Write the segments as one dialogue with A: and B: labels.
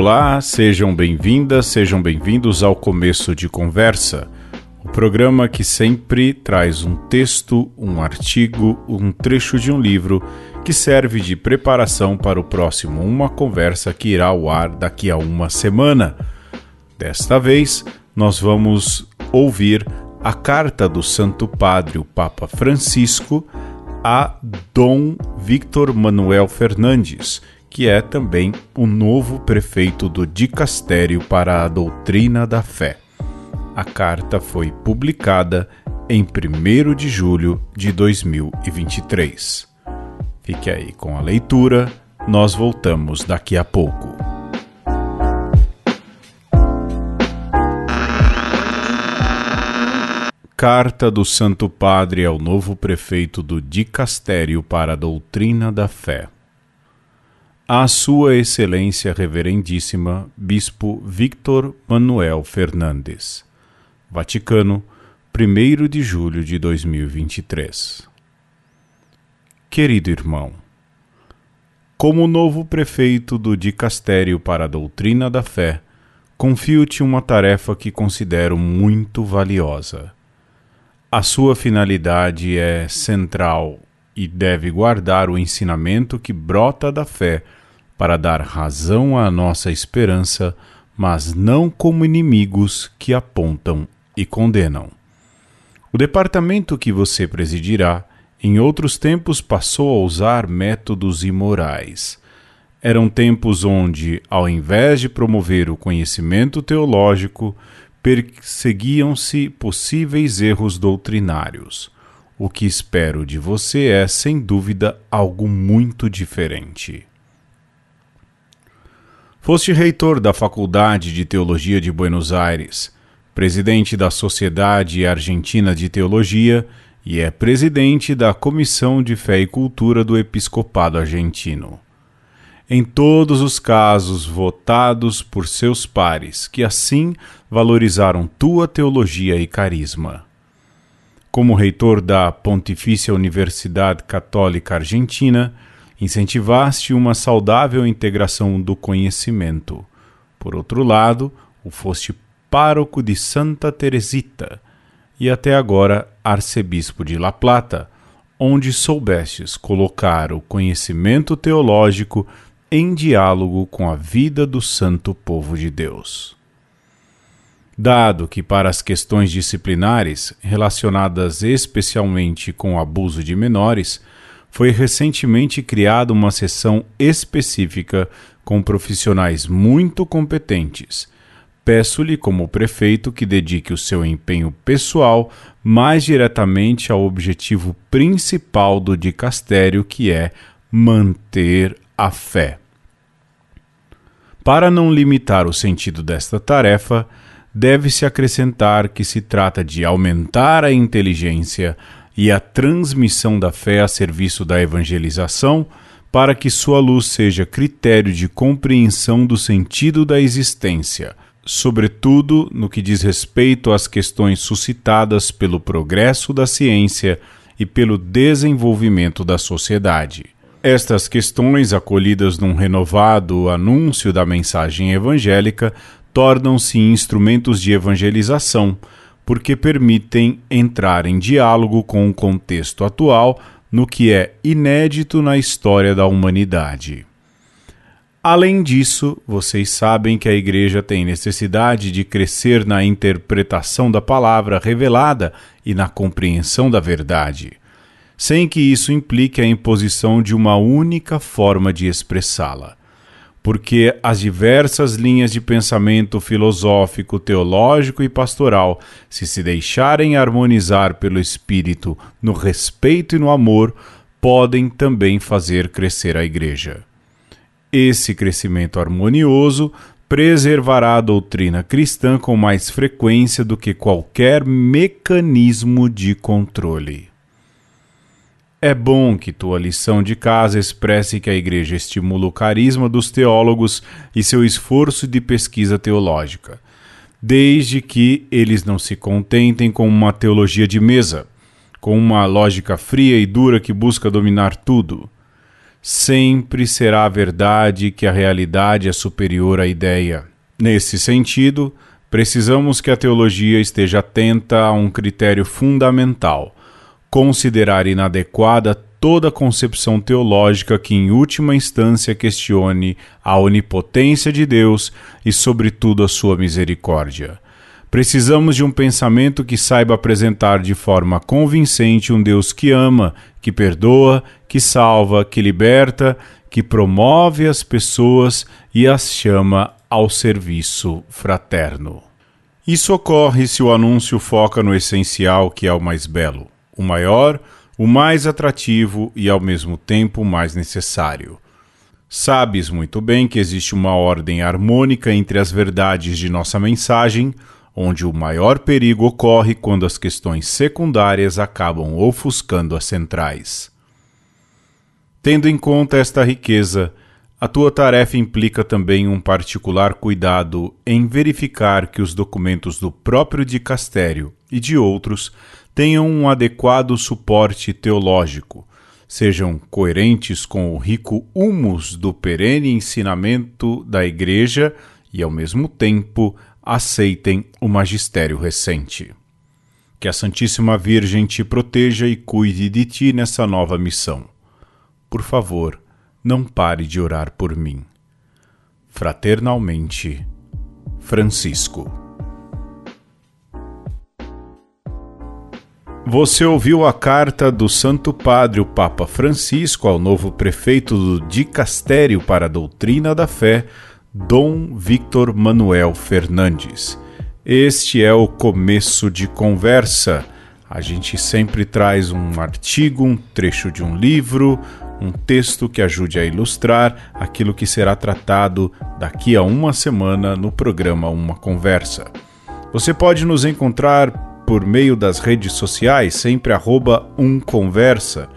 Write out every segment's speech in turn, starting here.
A: Olá, sejam bem-vindas, sejam bem-vindos ao Começo de Conversa, o programa que sempre traz um texto, um artigo, um trecho de um livro que serve de preparação para o próximo Uma Conversa que irá ao ar daqui a uma semana. Desta vez, nós vamos ouvir a carta do Santo Padre, o Papa Francisco, a Dom Victor Manuel Fernandes que é também o novo prefeito do Dicastério para a Doutrina da Fé. A carta foi publicada em 1 de julho de 2023. Fique aí com a leitura, nós voltamos daqui a pouco. Carta do Santo Padre ao novo prefeito do Dicastério para a Doutrina da Fé a Sua Excelência Reverendíssima Bispo Victor Manuel Fernandes. Vaticano, 1 de julho de 2023. Querido irmão, como novo prefeito do Dicastério para a Doutrina da Fé, confio-te uma tarefa que considero muito valiosa. A sua finalidade é central e deve guardar o ensinamento que brota da fé para dar razão à nossa esperança, mas não como inimigos que apontam e condenam. O departamento que você presidirá, em outros tempos, passou a usar métodos imorais. Eram tempos onde, ao invés de promover o conhecimento teológico, perseguiam-se possíveis erros doutrinários. O que espero de você é, sem dúvida, algo muito diferente. Foste reitor da Faculdade de Teologia de Buenos Aires, presidente da Sociedade Argentina de Teologia e é presidente da Comissão de Fé e Cultura do Episcopado Argentino. Em todos os casos votados por seus pares, que assim valorizaram tua teologia e carisma. Como reitor da Pontifícia Universidade Católica Argentina, incentivaste uma saudável integração do conhecimento. Por outro lado, o foste pároco de Santa Teresita e até agora arcebispo de La Plata, onde soubestes colocar o conhecimento teológico em diálogo com a vida do santo povo de Deus. Dado que, para as questões disciplinares relacionadas especialmente com o abuso de menores, foi recentemente criada uma sessão específica com profissionais muito competentes. Peço-lhe, como prefeito, que dedique o seu empenho pessoal mais diretamente ao objetivo principal do dicastério, que é manter a fé. Para não limitar o sentido desta tarefa, deve-se acrescentar que se trata de aumentar a inteligência, e a transmissão da fé a serviço da evangelização, para que sua luz seja critério de compreensão do sentido da existência, sobretudo no que diz respeito às questões suscitadas pelo progresso da ciência e pelo desenvolvimento da sociedade. Estas questões, acolhidas num renovado anúncio da mensagem evangélica, tornam-se instrumentos de evangelização porque permitem entrar em diálogo com o contexto atual no que é inédito na história da humanidade. Além disso, vocês sabem que a Igreja tem necessidade de crescer na interpretação da palavra revelada e na compreensão da verdade, sem que isso implique a imposição de uma única forma de expressá-la porque as diversas linhas de pensamento filosófico, teológico e pastoral, se se deixarem harmonizar pelo Espírito no respeito e no amor, podem também fazer crescer a Igreja. Esse crescimento harmonioso preservará a doutrina cristã com mais frequência do que qualquer mecanismo de controle. É bom que tua lição de casa expresse que a Igreja estimula o carisma dos teólogos e seu esforço de pesquisa teológica, desde que eles não se contentem com uma teologia de mesa, com uma lógica fria e dura que busca dominar tudo. sempre será verdade que a realidade é superior à ideia. Nesse sentido, precisamos que a teologia esteja atenta a um critério fundamental: considerar inadequada toda concepção teológica que, em última instância, questione a onipotência de Deus e, sobretudo, a sua misericórdia. Precisamos de um pensamento que saiba apresentar de forma convincente um Deus que ama, que perdoa, que salva, que liberta, que promove as pessoas e as chama ao serviço fraterno. Isso ocorre se o anúncio foca no essencial, que é o mais belo, o maior, o mais atrativo e ao mesmo tempo mais necessário. Sabes muito bem que existe uma ordem harmônica entre as verdades de nossa mensagem, onde o maior perigo ocorre quando as questões secundárias acabam ofuscando as centrais. Tendo em conta esta riqueza, a tua tarefa implica também um particular cuidado em verificar que os documentos do próprio dicastério e de outros tenham um adequado suporte teológico, sejam coerentes com o rico humus do perene ensinamento da Igreja e, ao mesmo tempo, aceitem o magistério recente. Que a Santíssima Virgem te proteja e cuide de ti nessa nova missão. Por favor, não pare de orar por mim. Fraternalmente, Francisco. Você ouviu a carta do Santo Padre, o Papa Francisco, ao novo prefeito do Dicastério para a Doutrina da Fé, Dom Victor Manuel Fernandes. Este é o começo de conversa. A gente sempre traz um artigo, um trecho de um livro, um texto que ajude a ilustrar aquilo que será tratado daqui a uma semana no programa Uma Conversa. Você pode nos encontrar por meio das redes sociais, sempre arroba umconversa.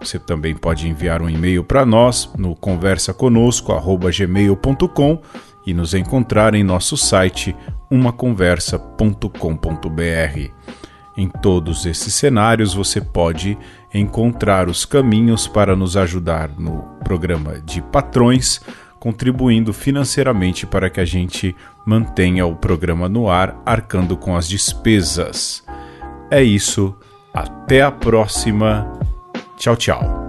A: Você também pode enviar um e-mail para nós no conversaconosco@gmail.com e nos encontrar em nosso site umaconversa.com.br. Em todos esses cenários você pode encontrar os caminhos para nos ajudar no programa de patrões, contribuindo financeiramente para que a gente mantenha o programa no ar, arcando com as despesas. É isso, até a próxima Tchau, tchau.